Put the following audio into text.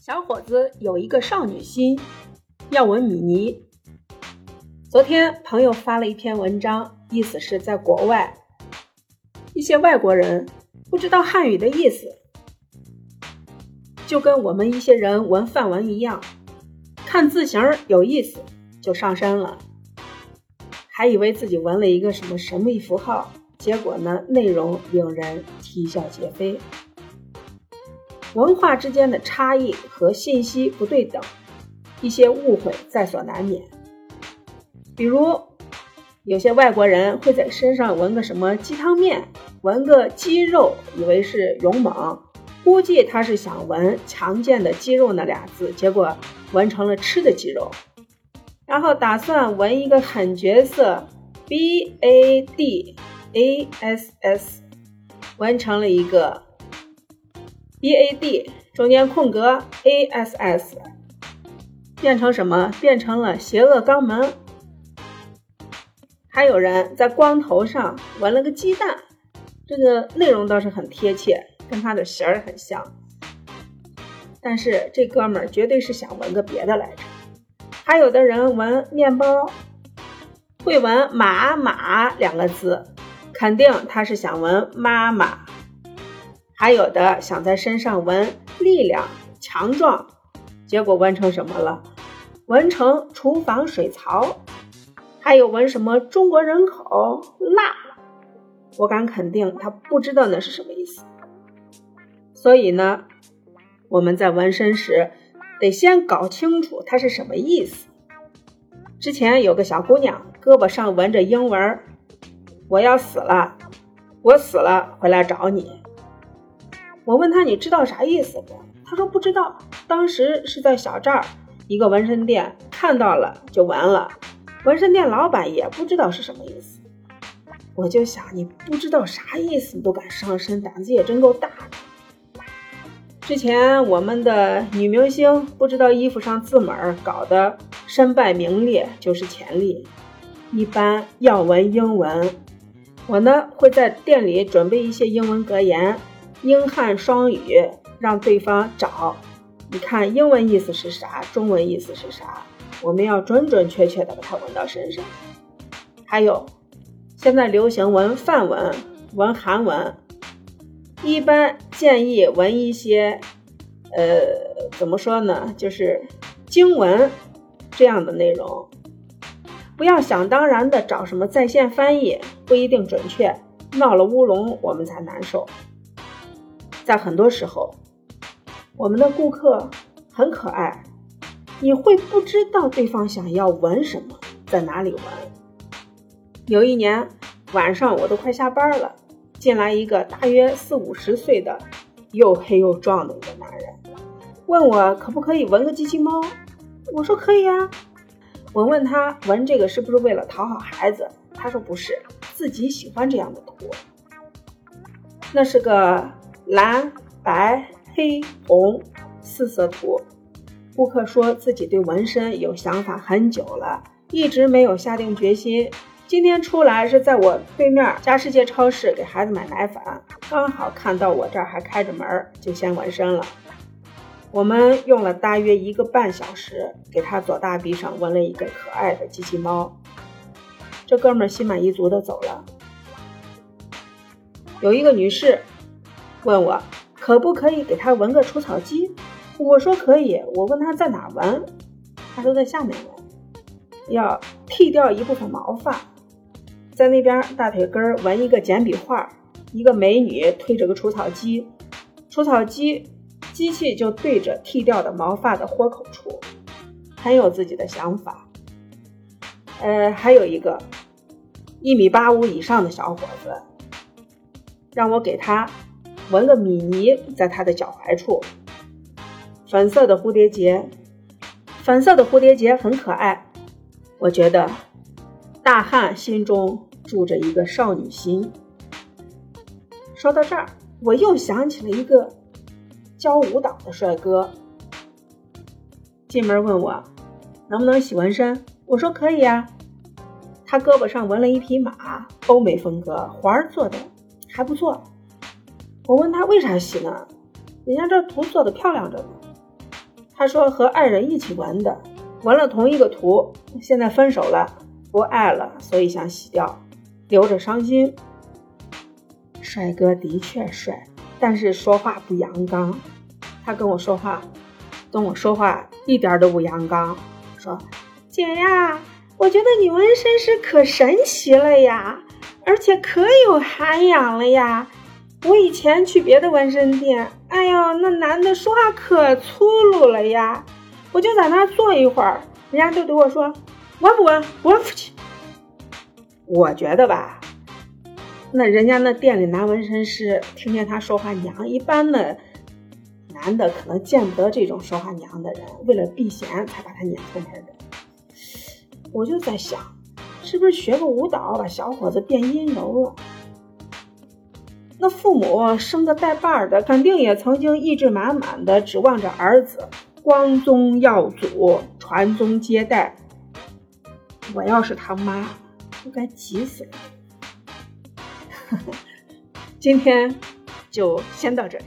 小伙子有一个少女心，要纹米妮。昨天朋友发了一篇文章，意思是在国外，一些外国人不知道汉语的意思，就跟我们一些人纹范文一样，看字形有意思就上身了，还以为自己纹了一个什么神秘符号，结果呢，内容令人啼笑皆非。文化之间的差异和信息不对等，一些误会在所难免。比如，有些外国人会在身上纹个什么鸡汤面，纹个肌肉，以为是勇猛，估计他是想纹强健的肌肉那俩字，结果纹成了吃的肌肉。然后打算纹一个狠角色，B A D A S S，纹成了一个。B A D 中间空格 A S S 变成什么？变成了邪恶肛门。还有人在光头上纹了个鸡蛋，这个内容倒是很贴切，跟他的型儿很像。但是这哥们儿绝对是想纹个别的来着。还有的人纹面包，会纹马马两个字，肯定他是想纹妈妈。还有的想在身上纹力量、强壮，结果纹成什么了？纹成厨房水槽。还有纹什么中国人口辣？我敢肯定他不知道那是什么意思。所以呢，我们在纹身时得先搞清楚它是什么意思。之前有个小姑娘胳膊上纹着英文：“我要死了，我死了回来找你。”我问他：“你知道啥意思不？”他说：“不知道。”当时是在小寨儿一个纹身店看到了就纹了，纹身店老板也不知道是什么意思。我就想，你不知道啥意思你都敢上身，胆子也真够大的。之前我们的女明星不知道衣服上字母搞得身败名裂，就是潜力。一般要纹英文，我呢会在店里准备一些英文格言。英汉双语，让对方找。你看，英文意思是啥？中文意思是啥？我们要准准确确的把它纹到身上。还有，现在流行纹范文、纹韩文，一般建议纹一些，呃，怎么说呢？就是经文这样的内容，不要想当然的找什么在线翻译，不一定准确，闹了乌龙我们才难受。在很多时候，我们的顾客很可爱，你会不知道对方想要纹什么，在哪里纹。有一年晚上，我都快下班了，进来一个大约四五十岁的、又黑又壮的一个男人，问我可不可以纹个机器猫。我说可以啊。我问他纹这个是不是为了讨好孩子？他说不是，自己喜欢这样的图。那是个。蓝、白、黑、红四色图，顾客说自己对纹身有想法很久了，一直没有下定决心。今天出来是在我对面家世界超市给孩子买奶粉，刚好看到我这儿还开着门，就先纹身了。我们用了大约一个半小时，给他左大臂上纹了一个可爱的机器猫。这哥们儿心满意足的走了。有一个女士。问我可不可以给他纹个除草机？我说可以。我问他在哪纹，他说在下面纹，要剃掉一部分毛发，在那边大腿根纹一个简笔画，一个美女推着个除草机，除草机机器就对着剃掉的毛发的豁口处，很有自己的想法。呃，还有一个一米八五以上的小伙子，让我给他。纹个米妮在他的脚踝处，粉色的蝴蝶结，粉色的蝴蝶结很可爱。我觉得大汉心中住着一个少女心。说到这儿，我又想起了一个教舞蹈的帅哥，进门问我能不能洗纹身，我说可以呀。他胳膊上纹了一匹马，欧美风格，环儿做的还不错。我问他为啥洗呢？人家这图做的漂亮着呢。他说和爱人一起纹的，纹了同一个图，现在分手了，不爱了，所以想洗掉，留着伤心。帅哥的确帅，但是说话不阳刚。他跟我说话，跟我说话一点都不阳刚。说：“姐呀，我觉得你纹身师可神奇了呀，而且可有涵养了呀。我以前去别的纹身店，哎呦，那男的说话可粗鲁了呀。我就在那儿坐一会儿，人家就对我说：纹不纹？纹不去。我觉得吧。”那人家那店里男纹身师听见他说话娘，一般的男的可能见不得这种说话娘的人，为了避嫌才把他撵出门的。我就在想，是不是学个舞蹈把小伙子变阴柔了？父母生个带把的，肯定也曾经意志满满的指望着儿子光宗耀祖、传宗接代。我要是他妈，我该急死了。今天就先到这里。